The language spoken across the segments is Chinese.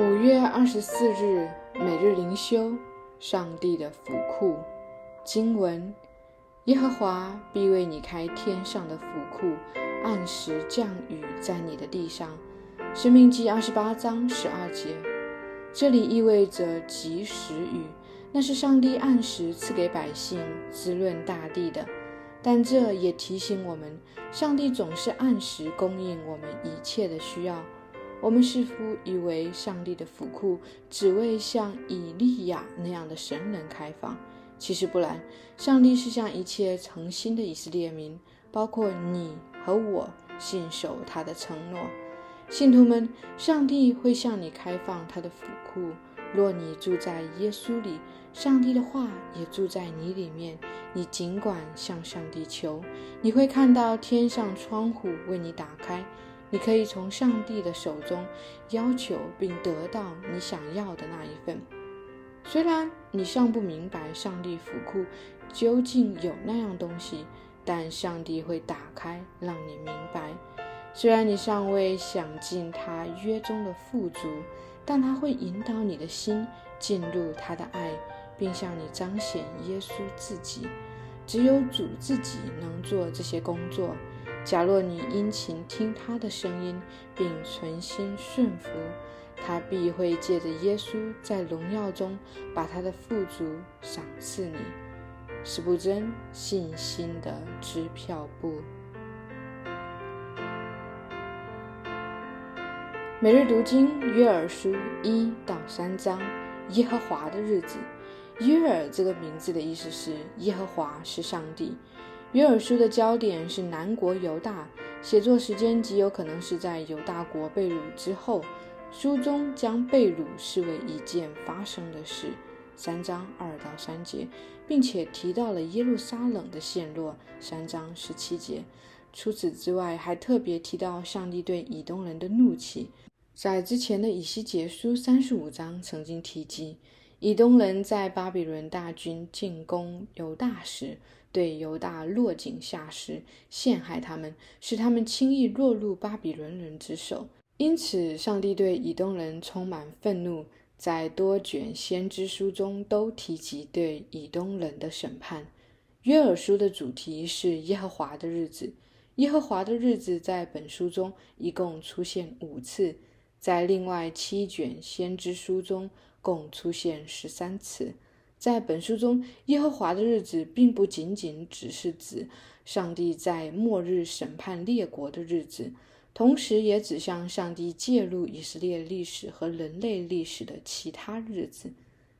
五月二十四日，每日灵修，上帝的府库经文：耶和华必为你开天上的府库，按时降雨在你的地上。生命记二十八章十二节。这里意味着及时雨，那是上帝按时赐给百姓滋润大地的。但这也提醒我们，上帝总是按时供应我们一切的需要。我们似乎以为上帝的府库只为像以利亚那样的神人开放，其实不然。上帝是向一切诚心的以色列民，包括你和我，信守他的承诺。信徒们，上帝会向你开放他的府库。若你住在耶稣里，上帝的话也住在你里面。你尽管向上帝求，你会看到天上窗户为你打开。你可以从上帝的手中要求并得到你想要的那一份。虽然你尚不明白上帝府库究竟有那样东西，但上帝会打开，让你明白。虽然你尚未享尽他约中的富足，但他会引导你的心进入他的爱，并向你彰显耶稣自己。只有主自己能做这些工作。假若你殷勤听他的声音，并存心顺服，他必会借着耶稣在荣耀中把他的富足赏赐你。是不真信心的支票簿。每日读经约珥书一到三章，耶和华的日子。约珥这个名字的意思是耶和华是上帝。约珥书的焦点是南国犹大，写作时间极有可能是在犹大国被掳之后。书中将被掳视为一件发生的事，三章二到三节，并且提到了耶路撒冷的陷落，三章十七节。除此之外，还特别提到上帝对以东人的怒气，在之前的以西结书三十五章曾经提及，以东人在巴比伦大军进攻犹大时。对犹大落井下石，陷害他们，使他们轻易落入巴比伦人之手。因此，上帝对以东人充满愤怒，在多卷先知书中都提及对以东人的审判。约珥书的主题是耶和华的日子。耶和华的日子在本书中一共出现五次，在另外七卷先知书中共出现十三次。在本书中，耶和华的日子并不仅仅只是指上帝在末日审判列国的日子，同时也指向上帝介入以色列历史和人类历史的其他日子。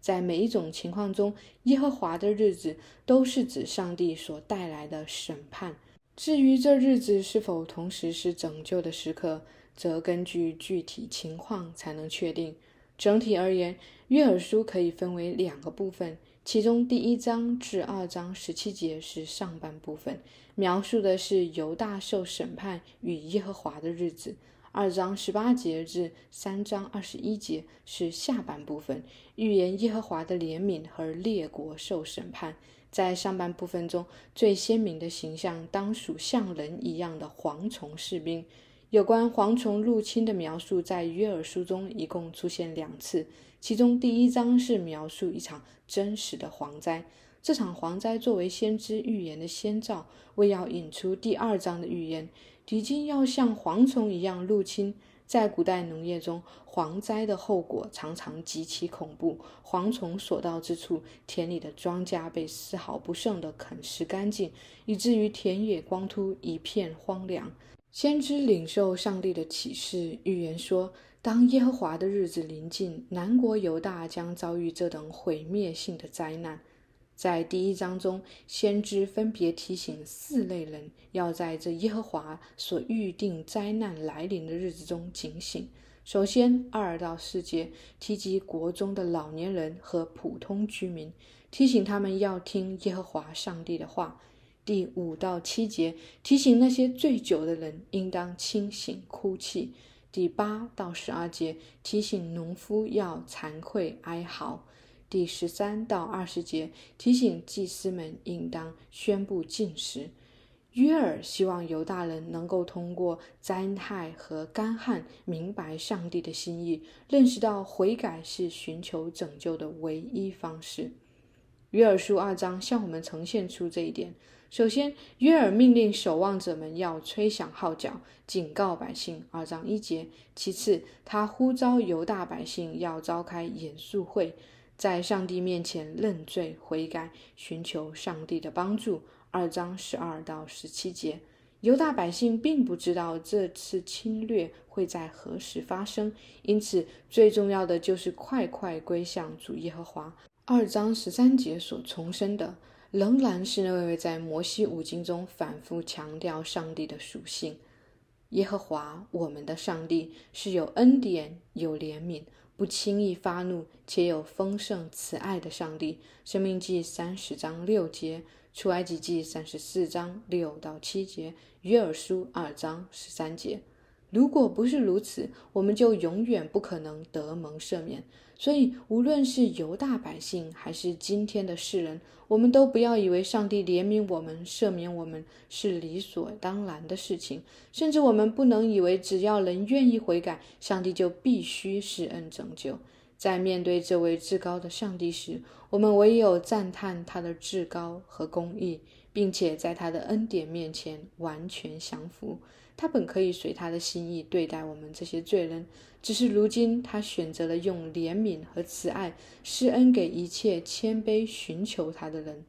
在每一种情况中，耶和华的日子都是指上帝所带来的审判。至于这日子是否同时是拯救的时刻，则根据具体情况才能确定。整体而言，约珥书可以分为两个部分，其中第一章至二章十七节是上半部分，描述的是犹大受审判与耶和华的日子；二章十八节至三章二十一节是下半部分，预言耶和华的怜悯和列国受审判。在上半部分中最鲜明的形象，当属像人一样的蝗虫士兵。有关蝗虫入侵的描述，在约珥书中一共出现两次。其中第一章是描述一场真实的蝗灾，这场蝗灾作为先知预言的先兆，为要引出第二章的预言，敌军要像蝗虫一样入侵。在古代农业中，蝗灾的后果常常极其恐怖，蝗虫所到之处，田里的庄稼被丝毫不剩地啃食干净，以至于田野光秃，一片荒凉。先知领受上帝的启示，预言说，当耶和华的日子临近，南国犹大将遭遇这等毁灭性的灾难。在第一章中，先知分别提醒四类人，要在这耶和华所预定灾难来临的日子中警醒。首先，二到四节提及国中的老年人和普通居民，提醒他们要听耶和华上帝的话。第五到七节提醒那些醉酒的人应当清醒哭泣。第八到十二节提醒农夫要惭愧哀嚎。第十三到二十节提醒祭司们应当宣布禁食。约尔希望犹大人能够通过灾害和干旱明白上帝的心意，认识到悔改是寻求拯救的唯一方式。约尔书二章向我们呈现出这一点。首先，约尔命令守望者们要吹响号角，警告百姓。二章一节。其次，他呼召犹大百姓要召开严肃会，在上帝面前认罪悔改，寻求上帝的帮助。二章十二到十七节，犹大百姓并不知道这次侵略会在何时发生，因此最重要的就是快快归向主耶和华。二章十三节所重申的，仍然是那位在摩西五经中反复强调上帝的属性：耶和华我们的上帝是有恩典、有怜悯、不轻易发怒，且有丰盛慈爱的上帝。生命记三十章六节。出埃及记三十四章六到七节，约珥书二章十三节。如果不是如此，我们就永远不可能得蒙赦免。所以，无论是犹大百姓，还是今天的世人，我们都不要以为上帝怜悯我们、赦免我们是理所当然的事情。甚至我们不能以为只要人愿意悔改，上帝就必须施恩拯救。在面对这位至高的上帝时，我们唯有赞叹他的至高和公义，并且在他的恩典面前完全降服。他本可以随他的心意对待我们这些罪人，只是如今他选择了用怜悯和慈爱施恩给一切谦卑寻求他的人。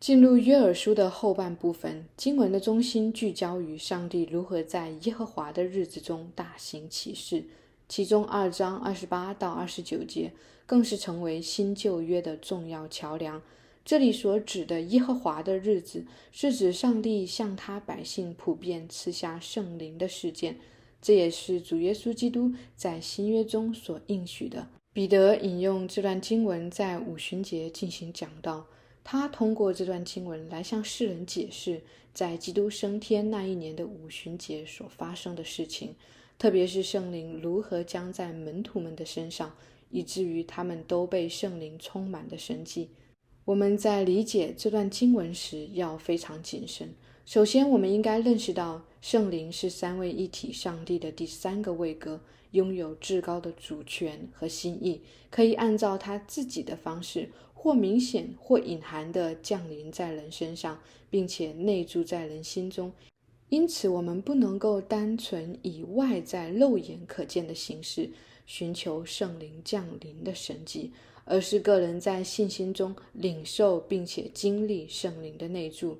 进入约珥书的后半部分，经文的中心聚焦于上帝如何在耶和华的日子中大行其事。其中二章二十八到二十九节更是成为新旧约的重要桥梁。这里所指的耶和华的日子，是指上帝向他百姓普遍赐下圣灵的事件。这也是主耶稣基督在新约中所应许的。彼得引用这段经文在五旬节进行讲道，他通过这段经文来向世人解释，在基督升天那一年的五旬节所发生的事情。特别是圣灵如何将在门徒们的身上，以至于他们都被圣灵充满的神迹。我们在理解这段经文时要非常谨慎。首先，我们应该认识到圣灵是三位一体上帝的第三个位格，拥有至高的主权和心意，可以按照他自己的方式，或明显或隐含地降临在人身上，并且内住在人心中。因此，我们不能够单纯以外在肉眼可见的形式寻求圣灵降临的神迹，而是个人在信心中领受并且经历圣灵的内住。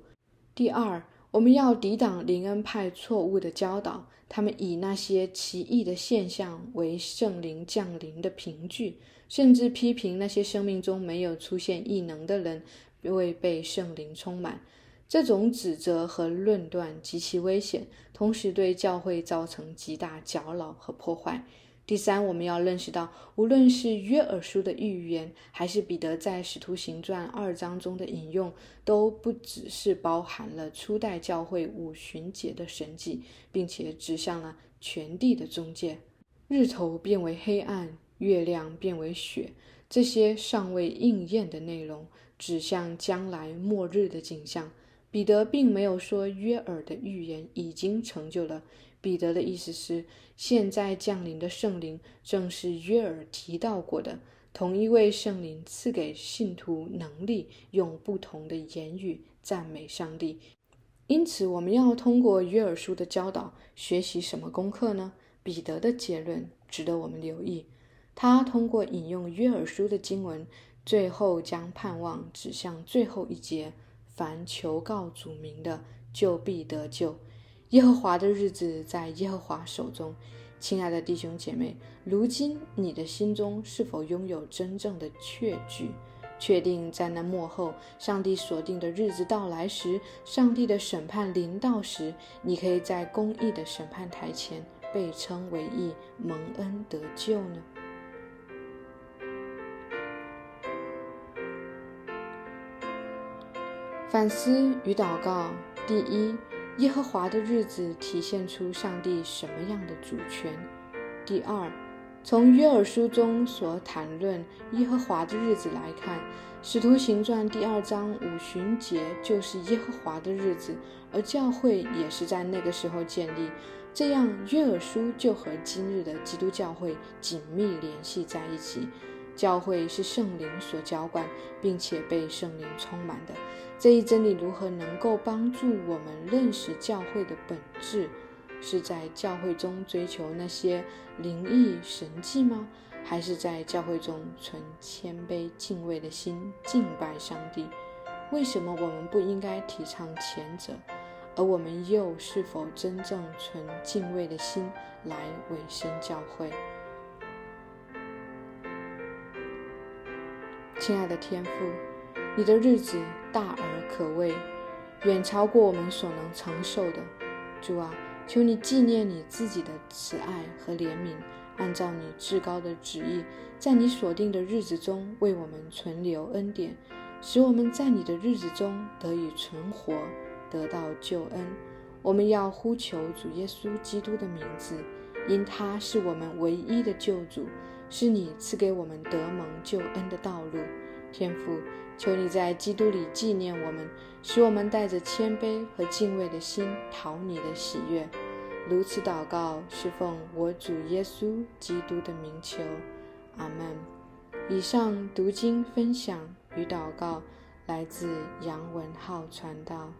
第二，我们要抵挡灵恩派错误的教导，他们以那些奇异的现象为圣灵降临的凭据，甚至批评那些生命中没有出现异能的人未被圣灵充满。这种指责和论断极其危险，同时对教会造成极大搅扰和破坏。第三，我们要认识到，无论是约珥书的预言，还是彼得在使徒行传二章中的引用，都不只是包含了初代教会五旬节的神迹，并且指向了全地的中介。日头变为黑暗，月亮变为雪，这些尚未应验的内容，指向将来末日的景象。彼得并没有说约尔的预言已经成就了。彼得的意思是，现在降临的圣灵正是约尔提到过的同一位圣灵，赐给信徒能力，用不同的言语赞美上帝。因此，我们要通过约尔书的教导学习什么功课呢？彼得的结论值得我们留意。他通过引用约尔书的经文，最后将盼望指向最后一节。凡求告主名的，就必得救。耶和华的日子在耶和华手中。亲爱的弟兄姐妹，如今你的心中是否拥有真正的确据，确定在那幕后，上帝所定的日子到来时，上帝的审判临到时，你可以在公义的审判台前被称为义，蒙恩得救呢？反思与祷告：第一，耶和华的日子体现出上帝什么样的主权？第二，从约珥书中所谈论耶和华的日子来看，《使徒行传》第二章五旬节就是耶和华的日子，而教会也是在那个时候建立。这样，约珥书就和今日的基督教会紧密联系在一起。教会是圣灵所浇灌，并且被圣灵充满的。这一真理如何能够帮助我们认识教会的本质？是在教会中追求那些灵异神迹吗？还是在教会中存谦卑敬畏的心敬拜上帝？为什么我们不应该提倡前者？而我们又是否真正存敬畏的心来委身教会？亲爱的天父，你的日子大而可畏，远超过我们所能承受的。主啊，求你纪念你自己的慈爱和怜悯，按照你至高的旨意，在你所定的日子中为我们存留恩典，使我们在你的日子中得以存活，得到救恩。我们要呼求主耶稣基督的名字，因他是我们唯一的救主。是你赐给我们得蒙救恩的道路，天父，求你在基督里纪念我们，使我们带着谦卑和敬畏的心讨你的喜悦。如此祷告，是奉我主耶稣基督的名求，阿门。以上读经分享与祷告来自杨文浩传道。